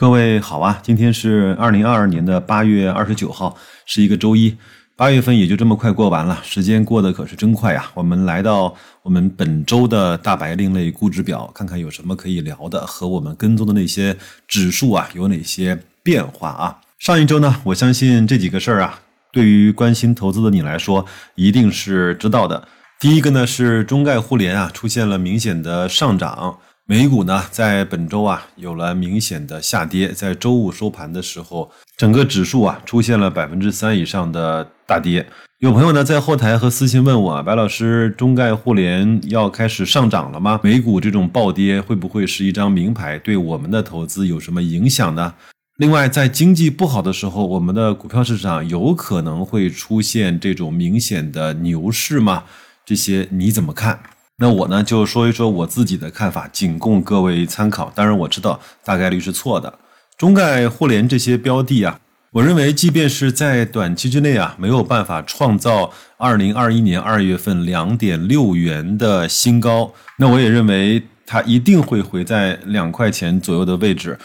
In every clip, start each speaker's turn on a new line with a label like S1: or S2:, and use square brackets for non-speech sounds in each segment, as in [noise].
S1: 各位好啊，今天是二零二二年的八月二十九号，是一个周一。八月份也就这么快过完了，时间过得可是真快呀。我们来到我们本周的大白另类估值表，看看有什么可以聊的，和我们跟踪的那些指数啊有哪些变化啊。上一周呢，我相信这几个事儿啊，对于关心投资的你来说，一定是知道的。第一个呢是中概互联啊出现了明显的上涨。美股呢，在本周啊有了明显的下跌，在周五收盘的时候，整个指数啊出现了百分之三以上的大跌。有朋友呢在后台和私信问我啊，白老师，中概互联要开始上涨了吗？美股这种暴跌会不会是一张名牌，对我们的投资有什么影响呢？另外，在经济不好的时候，我们的股票市场有可能会出现这种明显的牛市吗？这些你怎么看？那我呢就说一说我自己的看法，仅供各位参考。当然我知道大概率是错的。中概互联这些标的啊，我认为即便是在短期之内啊没有办法创造二零二一年二月份两点六元的新高，那我也认为它一定会回在两块钱左右的位置。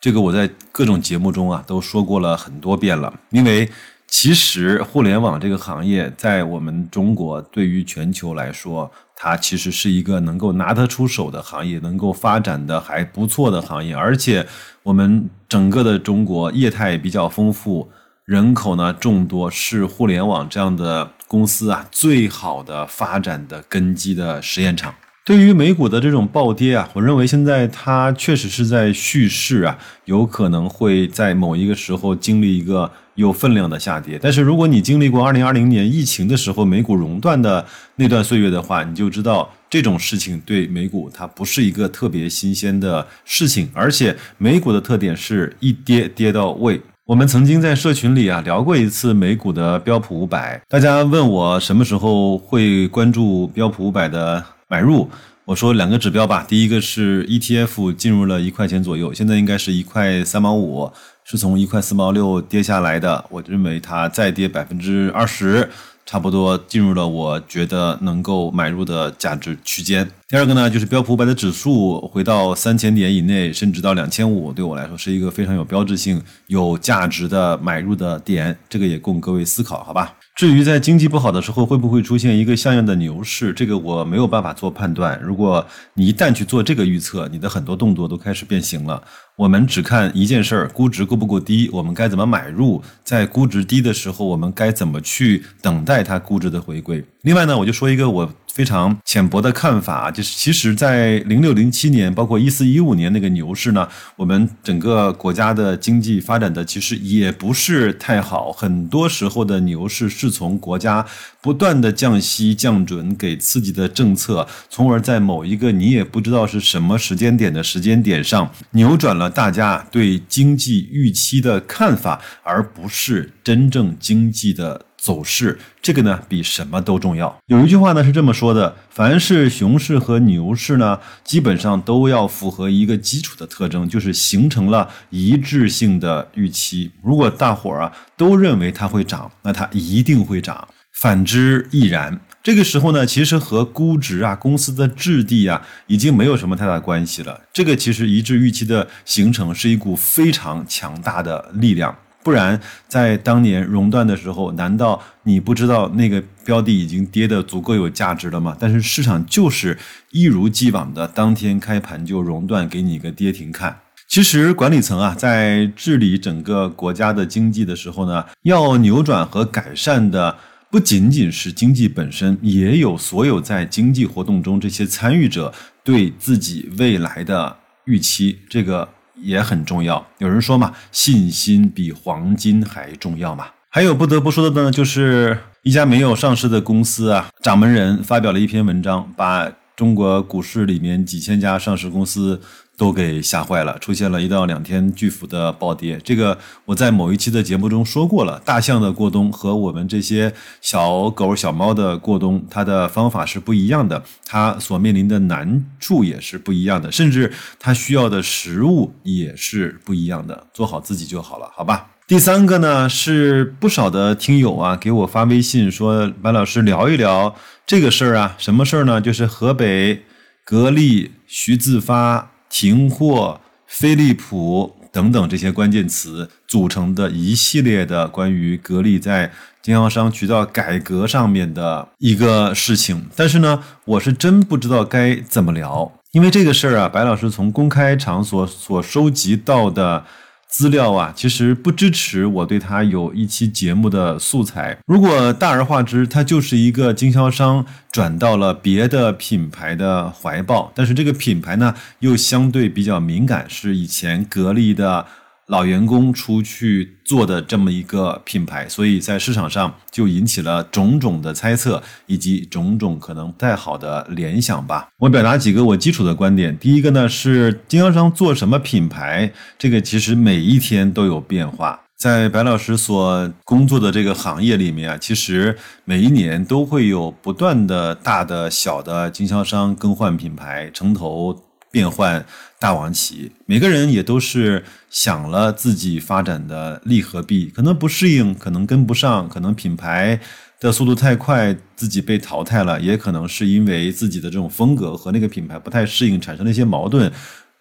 S1: 这个我在各种节目中啊都说过了很多遍了，因为。其实，互联网这个行业在我们中国，对于全球来说，它其实是一个能够拿得出手的行业，能够发展的还不错的行业。而且，我们整个的中国业态比较丰富，人口呢众多，是互联网这样的公司啊最好的发展的根基的实验场。对于美股的这种暴跌啊，我认为现在它确实是在蓄势啊，有可能会在某一个时候经历一个。有分量的下跌，但是如果你经历过二零二零年疫情的时候美股熔断的那段岁月的话，你就知道这种事情对美股它不是一个特别新鲜的事情，而且美股的特点是一跌跌到位。我们曾经在社群里啊聊过一次美股的标普五百，大家问我什么时候会关注标普五百的买入，我说两个指标吧，第一个是 ETF 进入了一块钱左右，现在应该是一块三毛五。是从一块四毛六跌下来的，我认为它再跌百分之二十，差不多进入了我觉得能够买入的价值区间。第二个呢，就是标普五百的指数回到三千点以内，甚至到两千五，对我来说是一个非常有标志性、有价值的买入的点，这个也供各位思考，好吧？至于在经济不好的时候会不会出现一个像样的牛市，这个我没有办法做判断。如果你一旦去做这个预测，你的很多动作都开始变形了。我们只看一件事儿，估值够不够低，我们该怎么买入？在估值低的时候，我们该怎么去等待它估值的回归？另外呢，我就说一个我。非常浅薄的看法，就是其实，在零六零七年，包括一四一五年那个牛市呢，我们整个国家的经济发展的其实也不是太好。很多时候的牛市是从国家不断的降息降准给刺激的政策，从而在某一个你也不知道是什么时间点的时间点上，扭转了大家对经济预期的看法，而不是真正经济的。走势这个呢，比什么都重要。有一句话呢是这么说的：凡是熊市和牛市呢，基本上都要符合一个基础的特征，就是形成了一致性的预期。如果大伙儿啊都认为它会涨，那它一定会涨；反之亦然。这个时候呢，其实和估值啊、公司的质地啊，已经没有什么太大关系了。这个其实一致预期的形成是一股非常强大的力量。不然，在当年熔断的时候，难道你不知道那个标的已经跌得足够有价值了吗？但是市场就是一如既往的当天开盘就熔断，给你一个跌停看。其实管理层啊，在治理整个国家的经济的时候呢，要扭转和改善的不仅仅是经济本身，也有所有在经济活动中这些参与者对自己未来的预期。这个。也很重要。有人说嘛，信心比黄金还重要嘛。还有不得不说的呢，就是一家没有上市的公司啊，掌门人发表了一篇文章，把中国股市里面几千家上市公司。都给吓坏了，出现了一到两天巨幅的暴跌。这个我在某一期的节目中说过了。大象的过冬和我们这些小狗小猫的过冬，它的方法是不一样的，它所面临的难处也是不一样的，甚至它需要的食物也是不一样的。做好自己就好了，好吧？第三个呢，是不少的听友啊给我发微信说，白老师聊一聊这个事儿啊，什么事儿呢？就是河北格力、徐自发。停货、飞利浦等等这些关键词组成的一系列的关于格力在经销商渠道改革上面的一个事情。但是呢，我是真不知道该怎么聊，因为这个事儿啊，白老师从公开场所所收集到的。资料啊，其实不支持我对它有一期节目的素材。如果大而化之，它就是一个经销商转到了别的品牌的怀抱，但是这个品牌呢又相对比较敏感，是以前格力的。老员工出去做的这么一个品牌，所以在市场上就引起了种种的猜测，以及种种可能不太好的联想吧。我表达几个我基础的观点。第一个呢是经销商做什么品牌，这个其实每一天都有变化。在白老师所工作的这个行业里面啊，其实每一年都会有不断的大的小的经销商更换品牌，城投。变换大王旗，每个人也都是想了自己发展的利和弊，可能不适应，可能跟不上，可能品牌的速度太快，自己被淘汰了，也可能是因为自己的这种风格和那个品牌不太适应，产生了一些矛盾。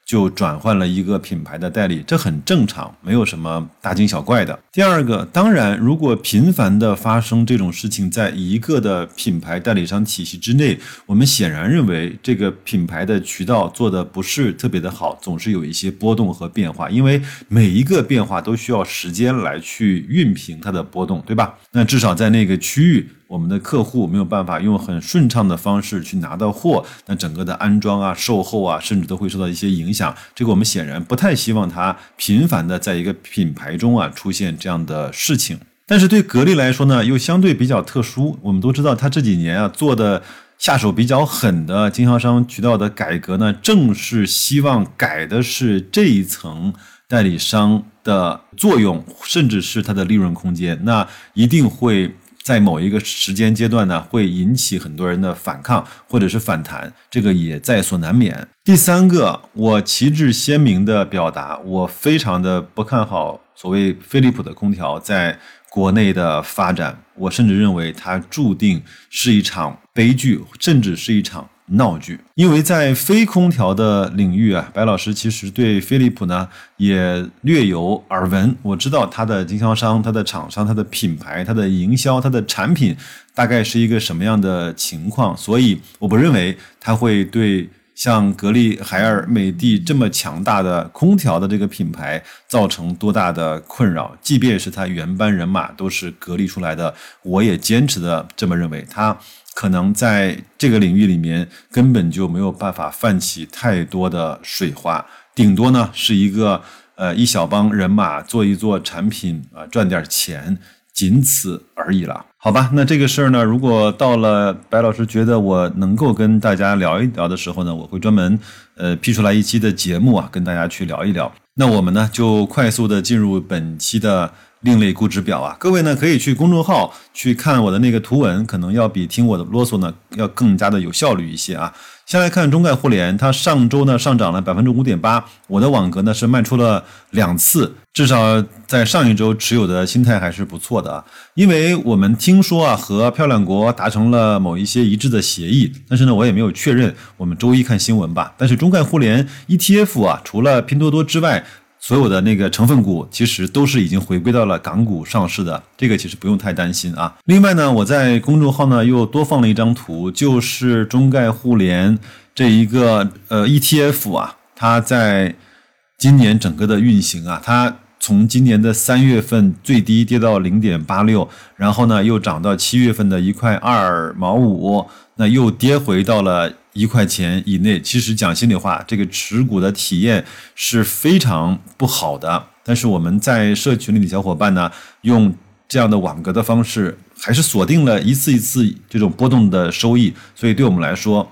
S1: 就转换了一个品牌的代理，这很正常，没有什么大惊小怪的。第二个，当然，如果频繁的发生这种事情，在一个的品牌代理商体系之内，我们显然认为这个品牌的渠道做的不是特别的好，总是有一些波动和变化，因为每一个变化都需要时间来去熨平它的波动，对吧？那至少在那个区域。我们的客户没有办法用很顺畅的方式去拿到货，那整个的安装啊、售后啊，甚至都会受到一些影响。这个我们显然不太希望它频繁的在一个品牌中啊出现这样的事情。但是对格力来说呢，又相对比较特殊。我们都知道，它这几年啊做的下手比较狠的经销商渠道的改革呢，正是希望改的是这一层代理商的作用，甚至是它的利润空间。那一定会。在某一个时间阶段呢，会引起很多人的反抗或者是反弹，这个也在所难免。第三个，我旗帜鲜明的表达，我非常的不看好所谓飞利浦的空调在国内的发展，我甚至认为它注定是一场悲剧，甚至是一场。闹剧，因为在非空调的领域啊，白老师其实对飞利浦呢也略有耳闻。我知道它的经销商、它的厂商、它的品牌、它的营销、它的产品大概是一个什么样的情况，所以我不认为它会对像格力、海尔、美的这么强大的空调的这个品牌造成多大的困扰。即便是它原班人马都是格力出来的，我也坚持的这么认为。它。可能在这个领域里面根本就没有办法泛起太多的水花，顶多呢是一个呃一小帮人马做一做产品啊赚点钱，仅此而已了。好吧，那这个事儿呢，如果到了白老师觉得我能够跟大家聊一聊的时候呢，我会专门呃批出来一期的节目啊，跟大家去聊一聊。那我们呢就快速的进入本期的。另类估值表啊，各位呢可以去公众号去看我的那个图文，可能要比听我的啰嗦呢要更加的有效率一些啊。先来看中概互联，它上周呢上涨了百分之五点八，我的网格呢是卖出了两次，至少在上一周持有的心态还是不错的啊。因为我们听说啊和漂亮国达成了某一些一致的协议，但是呢我也没有确认，我们周一看新闻吧。但是中概互联 ETF 啊，除了拼多多之外。所有的那个成分股其实都是已经回归到了港股上市的，这个其实不用太担心啊。另外呢，我在公众号呢又多放了一张图，就是中概互联这一个呃 ETF 啊，它在今年整个的运行啊，它从今年的三月份最低跌到零点八六，然后呢又涨到七月份的一块二毛五，那又跌回到了。一块钱以内，其实讲心里话，这个持股的体验是非常不好的。但是我们在社群里的小伙伴呢，用这样的网格的方式，还是锁定了一次一次这种波动的收益。所以对我们来说，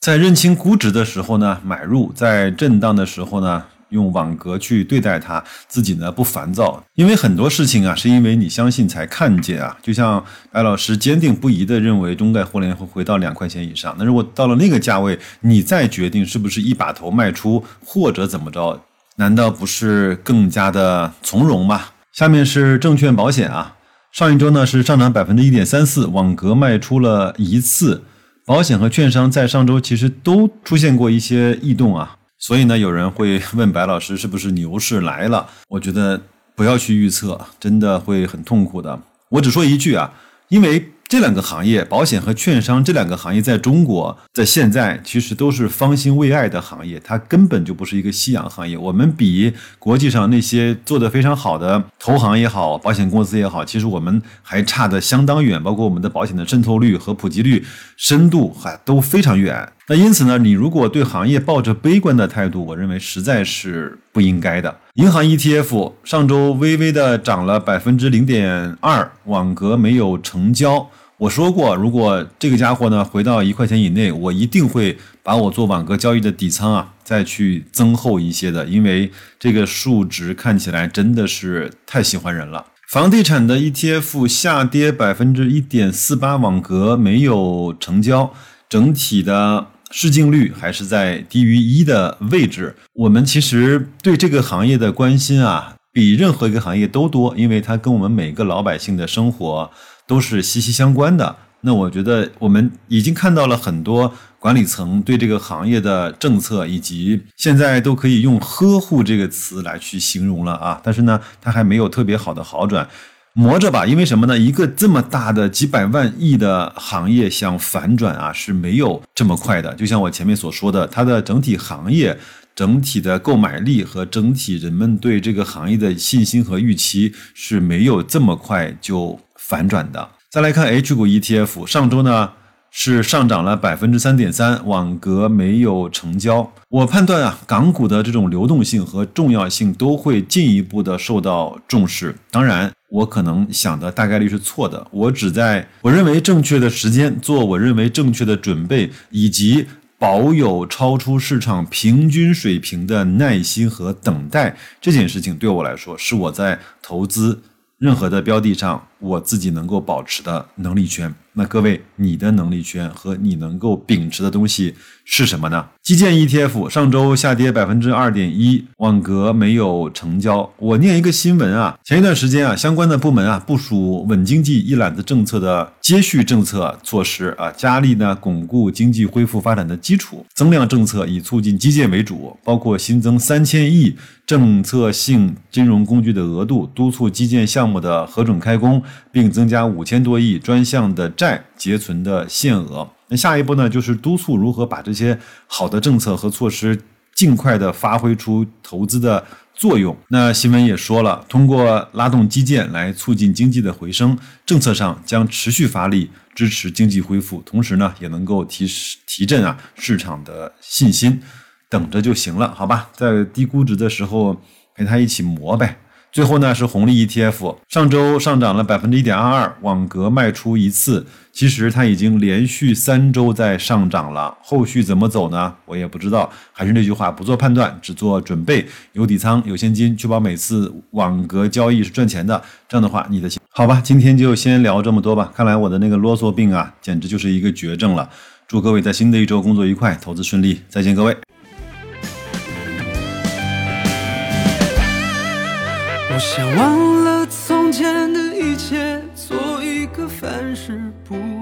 S1: 在认清估值的时候呢，买入；在震荡的时候呢。用网格去对待它，自己呢不烦躁，因为很多事情啊，是因为你相信才看见啊。就像白老师坚定不移的认为中概互联会回到两块钱以上，那如果到了那个价位，你再决定是不是一把头卖出或者怎么着，难道不是更加的从容吗？下面是证券保险啊，上一周呢是上涨百分之一点三四，网格卖出了一次，保险和券商在上周其实都出现过一些异动啊。所以呢，有人会 [laughs] 问白老师是不是牛市来了？我觉得不要去预测，真的会很痛苦的。我只说一句啊，因为。这两个行业，保险和券商这两个行业，在中国在现在其实都是方兴未艾的行业，它根本就不是一个夕阳行业。我们比国际上那些做得非常好的投行也好，保险公司也好，其实我们还差的相当远，包括我们的保险的渗透率和普及率、深度还都非常远。那因此呢，你如果对行业抱着悲观的态度，我认为实在是不应该的。银行 ETF 上周微微的涨了百分之零点二，网格没有成交。我说过，如果这个家伙呢回到一块钱以内，我一定会把我做网格交易的底仓啊再去增厚一些的，因为这个数值看起来真的是太喜欢人了。房地产的 ETF 下跌百分之一点四八，网格没有成交，整体的市净率还是在低于一的位置。我们其实对这个行业的关心啊，比任何一个行业都多，因为它跟我们每个老百姓的生活。都是息息相关的。那我觉得我们已经看到了很多管理层对这个行业的政策，以及现在都可以用“呵护”这个词来去形容了啊。但是呢，它还没有特别好的好转，磨着吧。因为什么呢？一个这么大的几百万亿的行业想反转啊，是没有这么快的。就像我前面所说的，它的整体行业、整体的购买力和整体人们对这个行业的信心和预期是没有这么快就。反转的，再来看 H 股 ETF，上周呢是上涨了百分之三点三，网格没有成交。我判断啊，港股的这种流动性和重要性都会进一步的受到重视。当然，我可能想的大概率是错的。我只在我认为正确的时间做我认为正确的准备，以及保有超出市场平均水平的耐心和等待，这件事情对我来说是我在投资。任何的标的上，我自己能够保持的能力圈。那各位，你的能力圈和你能够秉持的东西是什么呢？基建 ETF 上周下跌百分之二点一，网格没有成交。我念一个新闻啊，前一段时间啊，相关的部门啊部署稳经济一揽子政策的接续政策措施啊，加力呢巩固经济恢复发展的基础，增量政策以促进基建为主，包括新增三千亿政策性金融工具的额度，督促基建项目的核准开工，并增加五千多亿专项的。债结存的限额，那下一步呢？就是督促如何把这些好的政策和措施尽快的发挥出投资的作用。那新闻也说了，通过拉动基建来促进经济的回升，政策上将持续发力支持经济恢复，同时呢，也能够提提振啊市场的信心。等着就行了，好吧？在低估值的时候陪他一起磨呗。最后呢是红利 ETF，上周上涨了百分之一点二二，网格卖出一次，其实它已经连续三周在上涨了，后续怎么走呢？我也不知道。还是那句话，不做判断，只做准备，有底仓，有现金，确保每次网格交易是赚钱的。这样的话，你的好吧，今天就先聊这么多吧。看来我的那个啰嗦病啊，简直就是一个绝症了。祝各位在新的一周工作愉快，投资顺利，再见各位。
S2: 想忘了从前的一切，做一个凡事不。